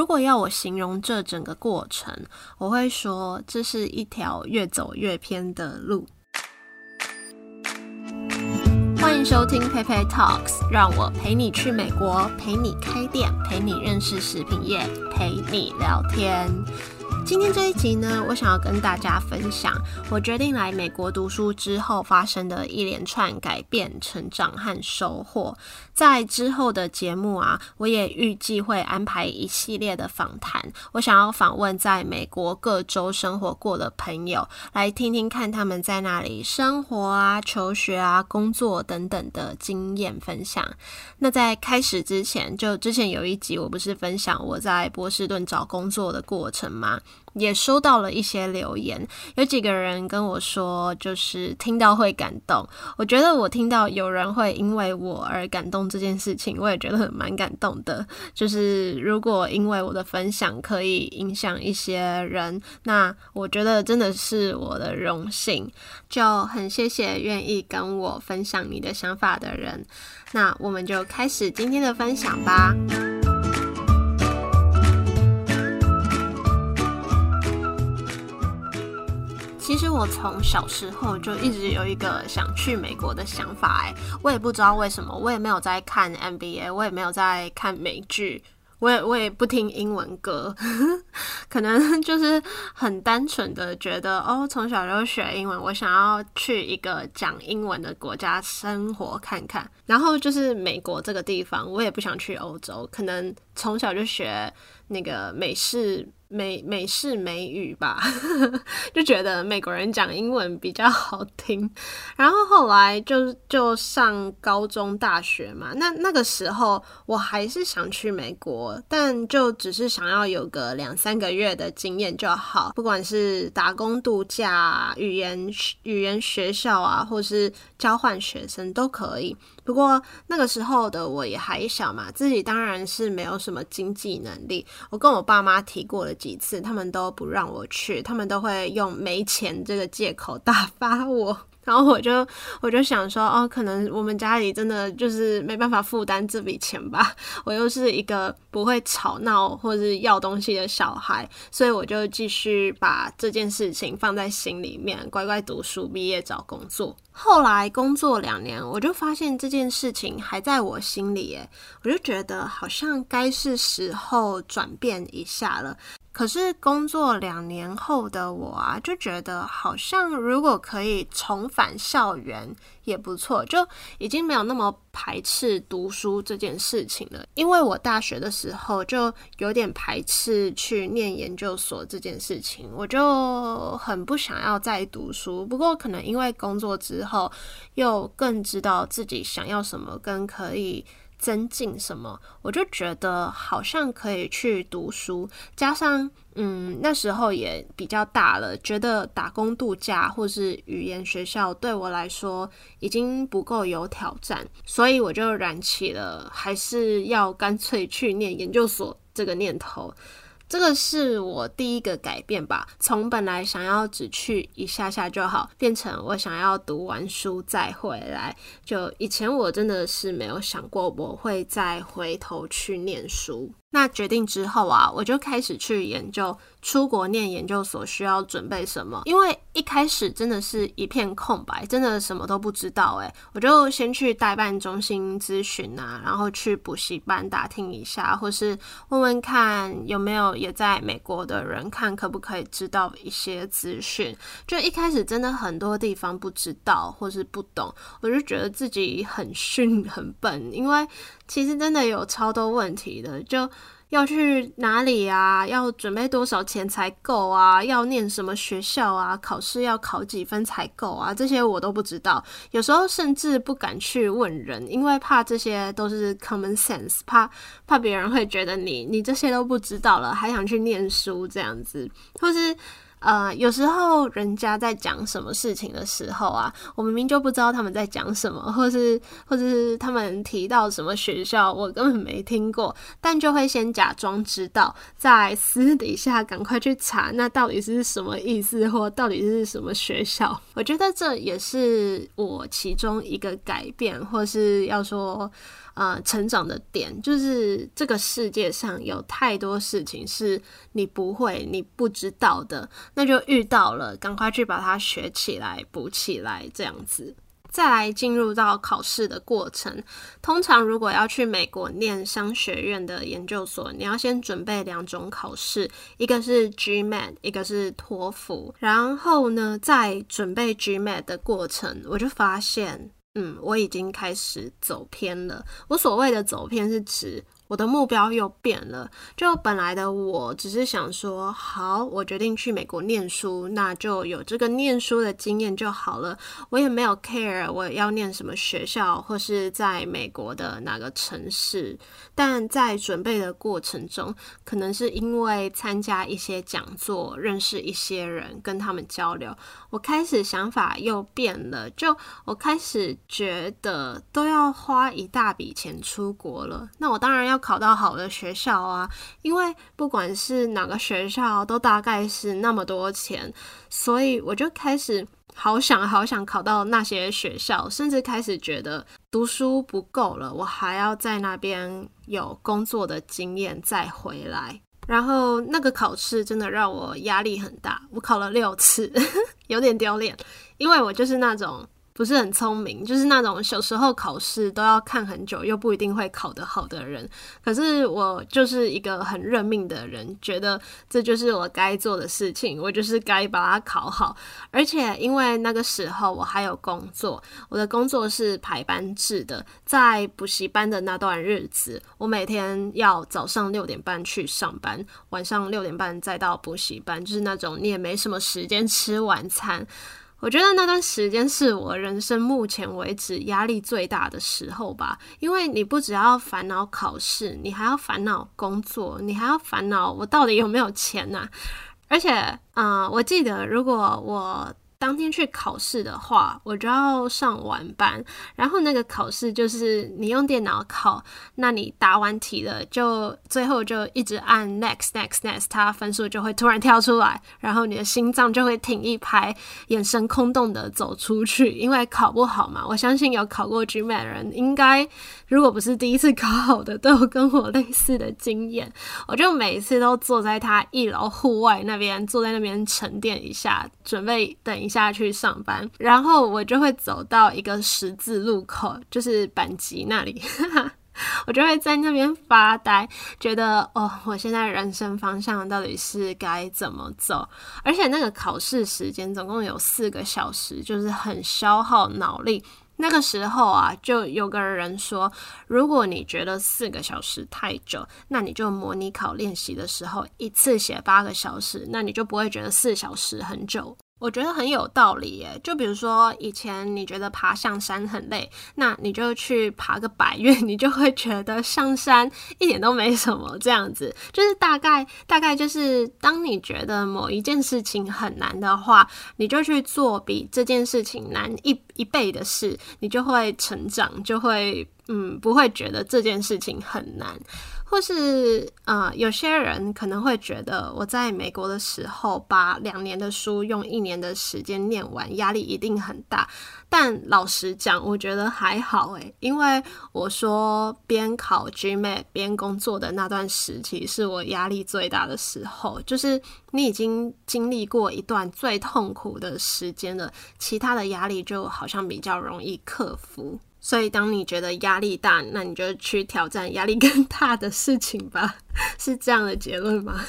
如果要我形容这整个过程，我会说这是一条越走越偏的路。欢迎收听 Pepe Talks，让我陪你去美国，陪你开店，陪你认识食品业，陪你聊天。今天这一集呢，我想要跟大家分享我决定来美国读书之后发生的一连串改变、成长和收获。在之后的节目啊，我也预计会安排一系列的访谈。我想要访问在美国各州生活过的朋友，来听听看他们在那里生活啊、求学啊、工作等等的经验分享。那在开始之前，就之前有一集我不是分享我在波士顿找工作的过程吗？也收到了一些留言，有几个人跟我说，就是听到会感动。我觉得我听到有人会因为我而感动这件事情，我也觉得很蛮感动的。就是如果因为我的分享可以影响一些人，那我觉得真的是我的荣幸，就很谢谢愿意跟我分享你的想法的人。那我们就开始今天的分享吧。其实我从小时候就一直有一个想去美国的想法，哎，我也不知道为什么，我也没有在看 NBA，我也没有在看美剧，我也我也不听英文歌，可能就是很单纯的觉得，哦，从小就学英文，我想要去一个讲英文的国家生活看看，然后就是美国这个地方，我也不想去欧洲，可能从小就学那个美式。美美式美语吧，就觉得美国人讲英文比较好听。然后后来就就上高中、大学嘛，那那个时候我还是想去美国，但就只是想要有个两三个月的经验就好，不管是打工度假、语言语言学校啊，或是交换学生都可以。不过那个时候的我也还小嘛，自己当然是没有什么经济能力。我跟我爸妈提过了几次，他们都不让我去，他们都会用没钱这个借口打发我。然后我就我就想说，哦，可能我们家里真的就是没办法负担这笔钱吧。我又是一个不会吵闹或者要东西的小孩，所以我就继续把这件事情放在心里面，乖乖读书，毕业找工作。后来工作两年，我就发现这件事情还在我心里，诶，我就觉得好像该是时候转变一下了。可是工作两年后的我啊，就觉得好像如果可以重返校园也不错，就已经没有那么排斥读书这件事情了。因为我大学的时候就有点排斥去念研究所这件事情，我就很不想要再读书。不过可能因为工作之后，又更知道自己想要什么，跟可以。增进什么？我就觉得好像可以去读书，加上嗯那时候也比较大了，觉得打工度假或是语言学校对我来说已经不够有挑战，所以我就燃起了还是要干脆去念研究所这个念头。这个是我第一个改变吧，从本来想要只去一下下就好，变成我想要读完书再回来。就以前我真的是没有想过我会再回头去念书。那决定之后啊，我就开始去研究出国念研究所需要准备什么。因为一开始真的是一片空白，真的什么都不知道。诶，我就先去代办中心咨询啊，然后去补习班打听一下，或是问问看有没有也在美国的人，看可不可以知道一些资讯。就一开始真的很多地方不知道或是不懂，我就觉得自己很逊很笨，因为。其实真的有超多问题的，就要去哪里啊？要准备多少钱才够啊？要念什么学校啊？考试要考几分才够啊？这些我都不知道，有时候甚至不敢去问人，因为怕这些都是 common sense，怕怕别人会觉得你你这些都不知道了，还想去念书这样子，或是。呃，有时候人家在讲什么事情的时候啊，我明明就不知道他们在讲什么，或是或者是他们提到什么学校，我根本没听过，但就会先假装知道，在私底下赶快去查，那到底是什么意思，或到底是什么学校？我觉得这也是我其中一个改变，或是要说。呃成长的点，就是这个世界上有太多事情是你不会、你不知道的，那就遇到了，赶快去把它学起来、补起来，这样子。再来进入到考试的过程，通常如果要去美国念商学院的研究所，你要先准备两种考试，一个是 GMAT，一个是托福。然后呢，在准备 GMAT 的过程，我就发现，嗯，我已经开始走偏了。我所谓的走偏是指。我的目标又变了，就本来的我只是想说，好，我决定去美国念书，那就有这个念书的经验就好了。我也没有 care 我要念什么学校，或是在美国的哪个城市。但在准备的过程中，可能是因为参加一些讲座，认识一些人，跟他们交流，我开始想法又变了。就我开始觉得都要花一大笔钱出国了，那我当然要。考到好的学校啊，因为不管是哪个学校，都大概是那么多钱，所以我就开始好想好想考到那些学校，甚至开始觉得读书不够了，我还要在那边有工作的经验再回来。然后那个考试真的让我压力很大，我考了六次，有点丢脸，因为我就是那种。不是很聪明，就是那种小时候考试都要看很久，又不一定会考得好的人。可是我就是一个很认命的人，觉得这就是我该做的事情，我就是该把它考好。而且因为那个时候我还有工作，我的工作是排班制的，在补习班的那段日子，我每天要早上六点半去上班，晚上六点半再到补习班，就是那种你也没什么时间吃晚餐。我觉得那段时间是我人生目前为止压力最大的时候吧，因为你不只要烦恼考试，你还要烦恼工作，你还要烦恼我到底有没有钱呐。而且，嗯，我记得如果我。当天去考试的话，我就要上晚班，然后那个考试就是你用电脑考，那你答完题了，就最后就一直按 next next next，它分数就会突然跳出来，然后你的心脏就会停一拍，眼神空洞的走出去，因为考不好嘛。我相信有考过 GMAT 的人，应该如果不是第一次考好的，都有跟我类似的经验。我就每一次都坐在他一楼户外那边，坐在那边沉淀一下，准备等一。下去上班，然后我就会走到一个十字路口，就是板集那里，我就会在那边发呆，觉得哦，我现在人生方向到底是该怎么走？而且那个考试时间总共有四个小时，就是很消耗脑力。那个时候啊，就有个人说，如果你觉得四个小时太久，那你就模拟考练习的时候一次写八个小时，那你就不会觉得四小时很久。我觉得很有道理耶，就比如说以前你觉得爬象山很累，那你就去爬个百越，你就会觉得上山一点都没什么。这样子就是大概大概就是当你觉得某一件事情很难的话，你就去做比这件事情难一一倍的事，你就会成长，就会嗯不会觉得这件事情很难。或是呃，有些人可能会觉得我在美国的时候把两年的书用一年的时间念完，压力一定很大。但老实讲，我觉得还好诶，因为我说边考 GMAT 边工作的那段时期是我压力最大的时候，就是你已经经历过一段最痛苦的时间了，其他的压力就好像比较容易克服。所以，当你觉得压力大，那你就去挑战压力更大的事情吧，是这样的结论吗？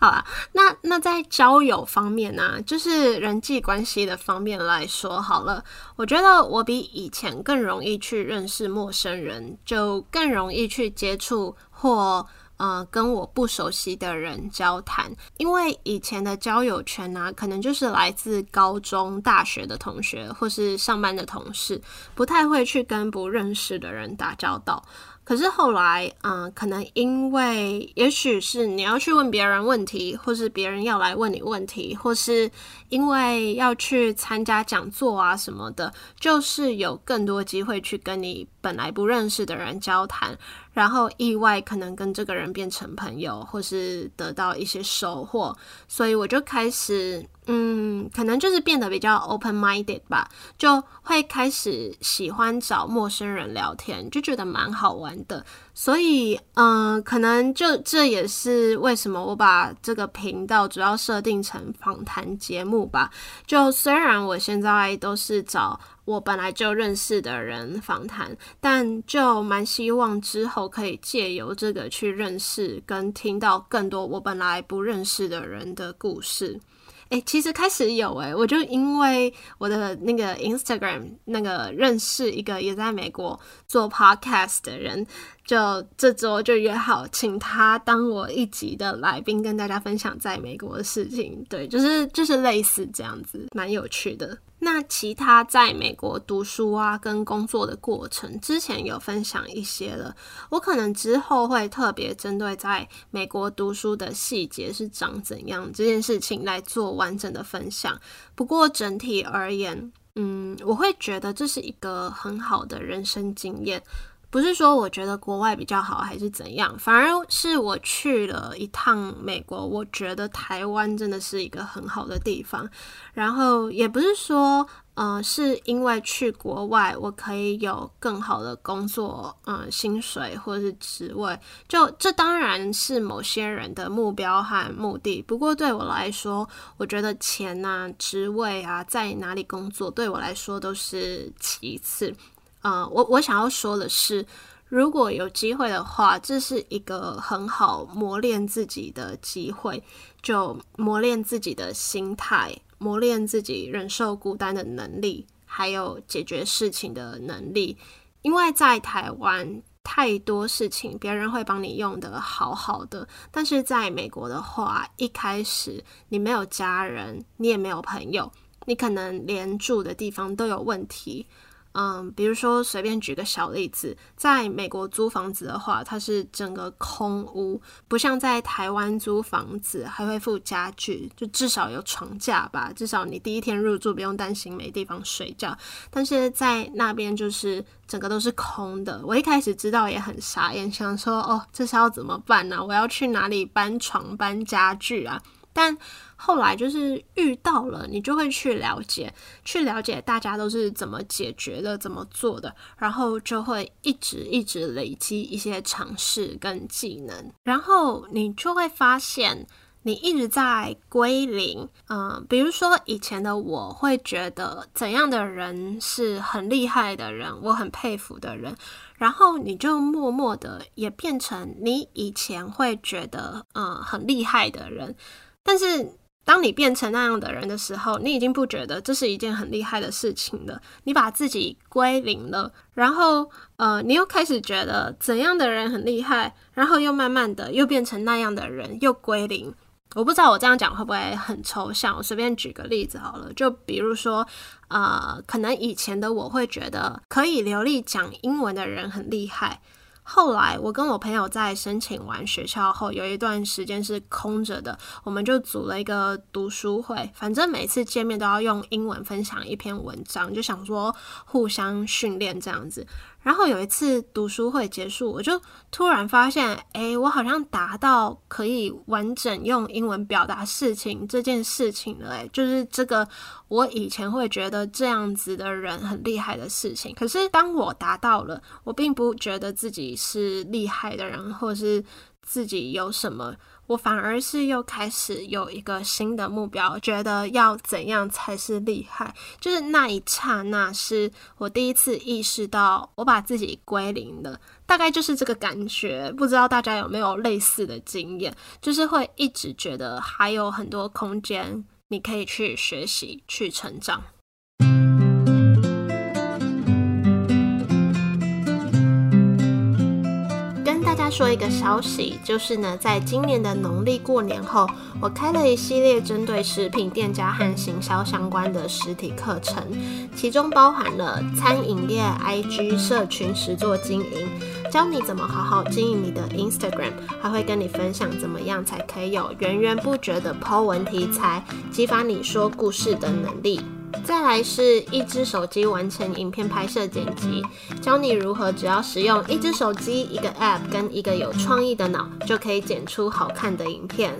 好了，那那在交友方面呢，就是人际关系的方面来说，好了，我觉得我比以前更容易去认识陌生人，就更容易去接触或。呃，跟我不熟悉的人交谈，因为以前的交友圈呢，可能就是来自高中、大学的同学，或是上班的同事，不太会去跟不认识的人打交道。可是后来，嗯，可能因为，也许是你要去问别人问题，或是别人要来问你问题，或是因为要去参加讲座啊什么的，就是有更多机会去跟你本来不认识的人交谈。然后意外可能跟这个人变成朋友，或是得到一些收获，所以我就开始，嗯，可能就是变得比较 open minded 吧，就会开始喜欢找陌生人聊天，就觉得蛮好玩的。所以，嗯，可能就这也是为什么我把这个频道主要设定成访谈节目吧。就虽然我现在都是找我本来就认识的人访谈，但就蛮希望之后可以借由这个去认识跟听到更多我本来不认识的人的故事。哎，其实开始有哎，我就因为我的那个 Instagram 那个认识一个也在美国做 podcast 的人，就这周就约好请他当我一集的来宾，跟大家分享在美国的事情。对，就是就是类似这样子，蛮有趣的。那其他在美国读书啊跟工作的过程，之前有分享一些了。我可能之后会特别针对在美国读书的细节是长怎样这件事情来做完整的分享。不过整体而言，嗯，我会觉得这是一个很好的人生经验。不是说我觉得国外比较好还是怎样，反而是我去了一趟美国，我觉得台湾真的是一个很好的地方。然后也不是说，呃，是因为去国外我可以有更好的工作，嗯，薪水或是职位，就这当然是某些人的目标和目的。不过对我来说，我觉得钱啊、职位啊，在哪里工作，对我来说都是其次。嗯，我我想要说的是，如果有机会的话，这是一个很好磨练自己的机会，就磨练自己的心态，磨练自己忍受孤单的能力，还有解决事情的能力。因为在台湾，太多事情别人会帮你用的好好的，但是在美国的话，一开始你没有家人，你也没有朋友，你可能连住的地方都有问题。嗯，比如说随便举个小例子，在美国租房子的话，它是整个空屋，不像在台湾租房子还会附家具，就至少有床架吧，至少你第一天入住不用担心没地方睡觉。但是在那边就是整个都是空的，我一开始知道也很傻眼，想说哦，这是要怎么办呢？我要去哪里搬床搬家具啊？但后来就是遇到了，你就会去了解，去了解大家都是怎么解决的，怎么做的，然后就会一直一直累积一些尝试跟技能，然后你就会发现你一直在归零。嗯，比如说以前的我会觉得怎样的人是很厉害的人，我很佩服的人，然后你就默默的也变成你以前会觉得嗯很厉害的人。但是，当你变成那样的人的时候，你已经不觉得这是一件很厉害的事情了。你把自己归零了，然后，呃，你又开始觉得怎样的人很厉害，然后又慢慢的又变成那样的人，又归零。我不知道我这样讲会不会很抽象。我随便举个例子好了，就比如说，呃，可能以前的我会觉得可以流利讲英文的人很厉害。后来，我跟我朋友在申请完学校后，有一段时间是空着的，我们就组了一个读书会，反正每次见面都要用英文分享一篇文章，就想说互相训练这样子。然后有一次读书会结束，我就突然发现，哎，我好像达到可以完整用英文表达事情这件事情了，哎，就是这个我以前会觉得这样子的人很厉害的事情。可是当我达到了，我并不觉得自己是厉害的人，或是自己有什么。我反而是又开始有一个新的目标，觉得要怎样才是厉害？就是那一刹那，是我第一次意识到我把自己归零了，大概就是这个感觉。不知道大家有没有类似的经验？就是会一直觉得还有很多空间，你可以去学习、去成长。说一个消息，就是呢，在今年的农历过年后，我开了一系列针对食品店家和行销相关的实体课程，其中包含了餐饮业 IG 社群实作经营，教你怎么好好经营你的 Instagram，还会跟你分享怎么样才可以有源源不绝的 po 文题材，激发你说故事的能力。再来是一只手机完成影片拍摄剪辑，教你如何只要使用一只手机、一个 App 跟一个有创意的脑，就可以剪出好看的影片。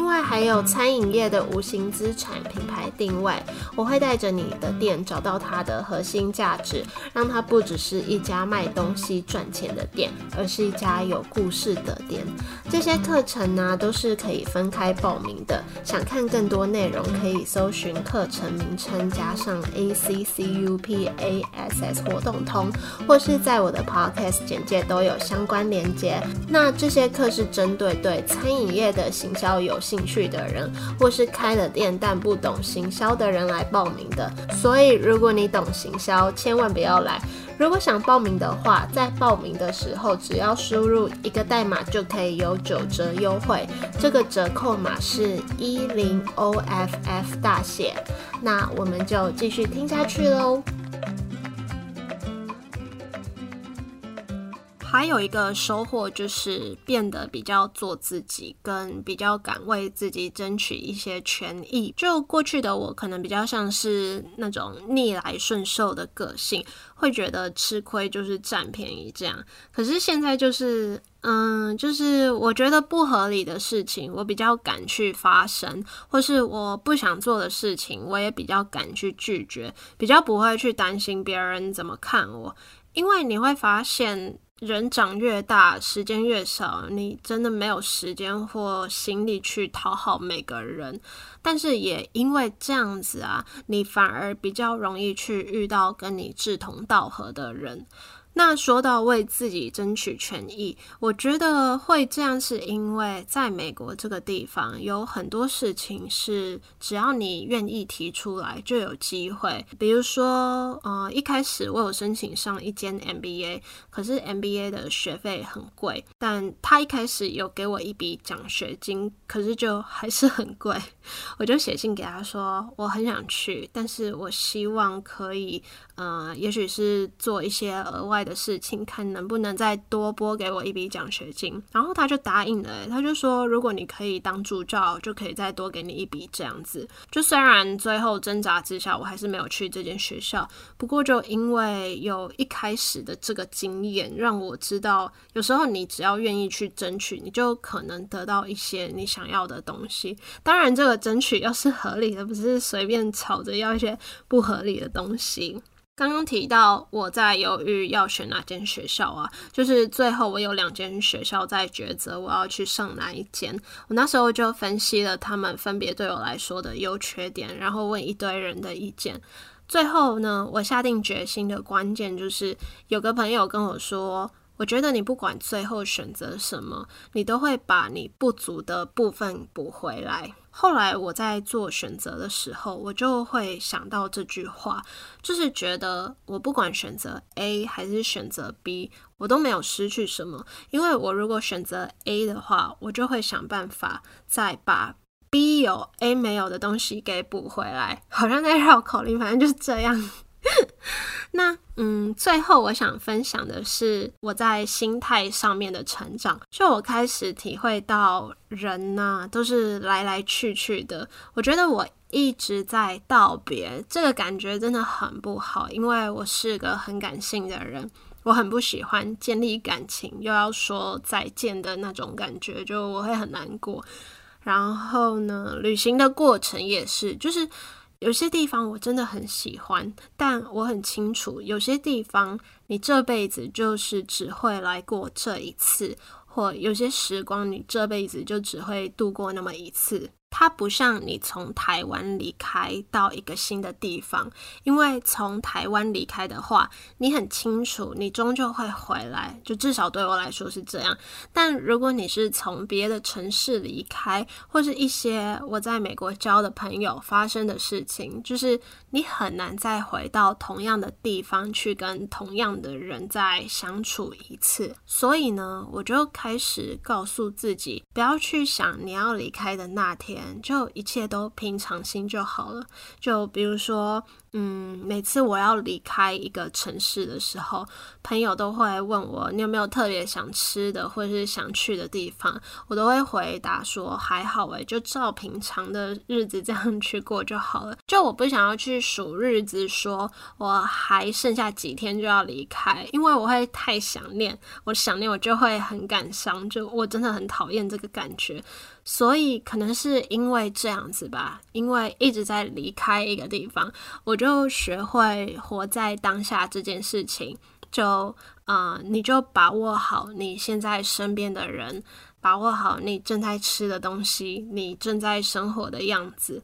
另外还有餐饮业的无形资产品牌定位，我会带着你的店找到它的核心价值，让它不只是一家卖东西赚钱的店，而是一家有故事的店。这些课程呢都是可以分开报名的，想看更多内容可以搜寻课程名称加上 A C C U P A S S 活动通，或是在我的 Podcast 简介都有相关连接。那这些课是针对对餐饮业的行销有兴趣的人，或是开了店但不懂行销的人来报名的。所以，如果你懂行销，千万不要来。如果想报名的话，在报名的时候只要输入一个代码就可以有九折优惠。这个折扣码是一零 O F F 大写。那我们就继续听下去喽。还有一个收获就是变得比较做自己，跟比较敢为自己争取一些权益。就过去的我可能比较像是那种逆来顺受的个性，会觉得吃亏就是占便宜这样。可是现在就是，嗯，就是我觉得不合理的事情，我比较敢去发生，或是我不想做的事情，我也比较敢去拒绝，比较不会去担心别人怎么看我，因为你会发现。人长越大，时间越少，你真的没有时间或心力去讨好每个人。但是也因为这样子啊，你反而比较容易去遇到跟你志同道合的人。那说到为自己争取权益，我觉得会这样，是因为在美国这个地方有很多事情是只要你愿意提出来就有机会。比如说，呃，一开始我有申请上一间 MBA，可是 MBA 的学费很贵，但他一开始有给我一笔奖学金，可是就还是很贵。我就写信给他说，我很想去，但是我希望可以。呃，也许是做一些额外的事情，看能不能再多拨给我一笔奖学金。然后他就答应了，他就说，如果你可以当助教，就可以再多给你一笔这样子。就虽然最后挣扎之下，我还是没有去这间学校，不过就因为有一开始的这个经验，让我知道，有时候你只要愿意去争取，你就可能得到一些你想要的东西。当然，这个争取要是合理的，不是随便吵着要一些不合理的东西。刚刚提到我在犹豫要选哪间学校啊，就是最后我有两间学校在抉择我要去上哪一间。我那时候就分析了他们分别对我来说的优缺点，然后问一堆人的意见。最后呢，我下定决心的关键就是有个朋友跟我说，我觉得你不管最后选择什么，你都会把你不足的部分补回来。后来我在做选择的时候，我就会想到这句话，就是觉得我不管选择 A 还是选择 B，我都没有失去什么。因为我如果选择 A 的话，我就会想办法再把 B 有 A 没有的东西给补回来。好像在绕口令，反正就是这样。那嗯，最后我想分享的是我在心态上面的成长。就我开始体会到，人呐都是来来去去的。我觉得我一直在道别，这个感觉真的很不好，因为我是个很感性的人，我很不喜欢建立感情又要说再见的那种感觉，就我会很难过。然后呢，旅行的过程也是，就是。有些地方我真的很喜欢，但我很清楚，有些地方你这辈子就是只会来过这一次，或有些时光你这辈子就只会度过那么一次。它不像你从台湾离开到一个新的地方，因为从台湾离开的话，你很清楚你终究会回来，就至少对我来说是这样。但如果你是从别的城市离开，或是一些我在美国交的朋友发生的事情，就是你很难再回到同样的地方去跟同样的人再相处一次。所以呢，我就开始告诉自己，不要去想你要离开的那天。就一切都平常心就好了。就比如说，嗯，每次我要离开一个城市的时候，朋友都会问我你有没有特别想吃的或者是想去的地方，我都会回答说还好诶，就照平常的日子这样去过就好了。就我不想要去数日子，说我还剩下几天就要离开，因为我会太想念，我想念我就会很感伤，就我真的很讨厌这个感觉。所以可能是因为这样子吧，因为一直在离开一个地方，我就学会活在当下这件事情。就啊，你就把握好你现在身边的人，把握好你正在吃的东西，你正在生活的样子。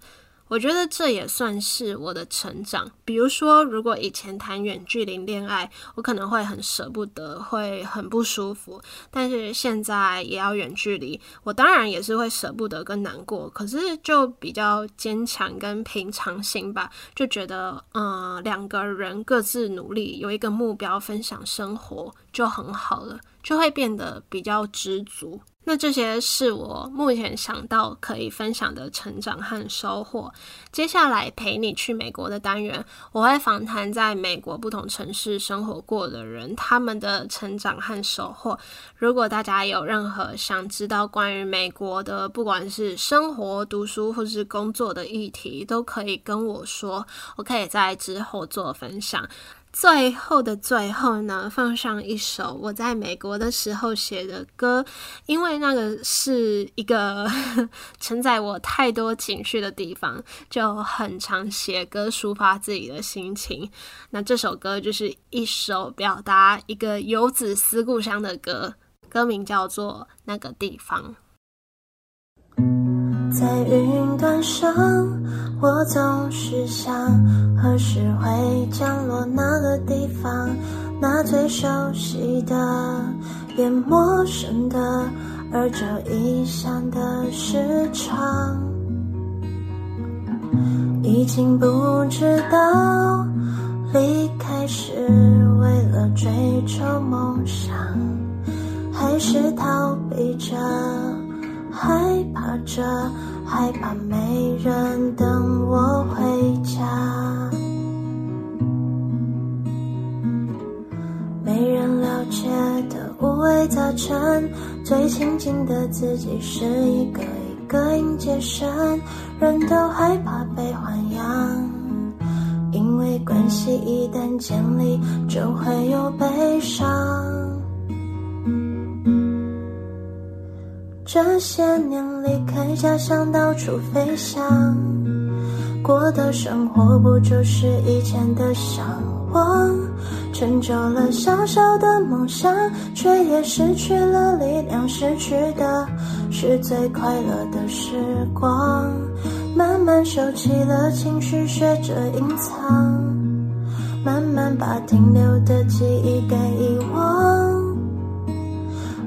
我觉得这也算是我的成长。比如说，如果以前谈远距离恋爱，我可能会很舍不得，会很不舒服。但是现在也要远距离，我当然也是会舍不得跟难过。可是就比较坚强跟平常心吧，就觉得，嗯，两个人各自努力，有一个目标，分享生活就很好了，就会变得比较知足。那这些是我目前想到可以分享的成长和收获。接下来陪你去美国的单元，我会访谈在美国不同城市生活过的人，他们的成长和收获。如果大家有任何想知道关于美国的，不管是生活、读书或是工作的议题，都可以跟我说，我可以在之后做分享。最后的最后呢，放上一首我在美国的时候写的歌，因为那个是一个 承载我太多情绪的地方，就很常写歌抒发自己的心情。那这首歌就是一首表达一个游子思故乡的歌，歌名叫做《那个地方》。在云端上，我总是想何时会降落那个地方，那最熟悉的，也陌生的，而这异乡的时长，已经不知道离开是为了追求梦想，还是逃避着。害怕着，害怕没人等我回家，没人了解的五味杂陈，最亲近的自己是一个一个迎接生，人都害怕被豢养，因为关系一旦建立，就会有悲伤。这些年离开家乡到处飞翔，过的生活不就是以前的向往？成就了小小的梦想，却也失去了力量，失去的是最快乐的时光。慢慢收起了情绪，学着隐藏，慢慢把停留的记忆给遗忘。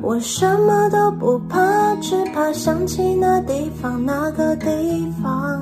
我什么都不怕，只怕想起那地方，那个地方。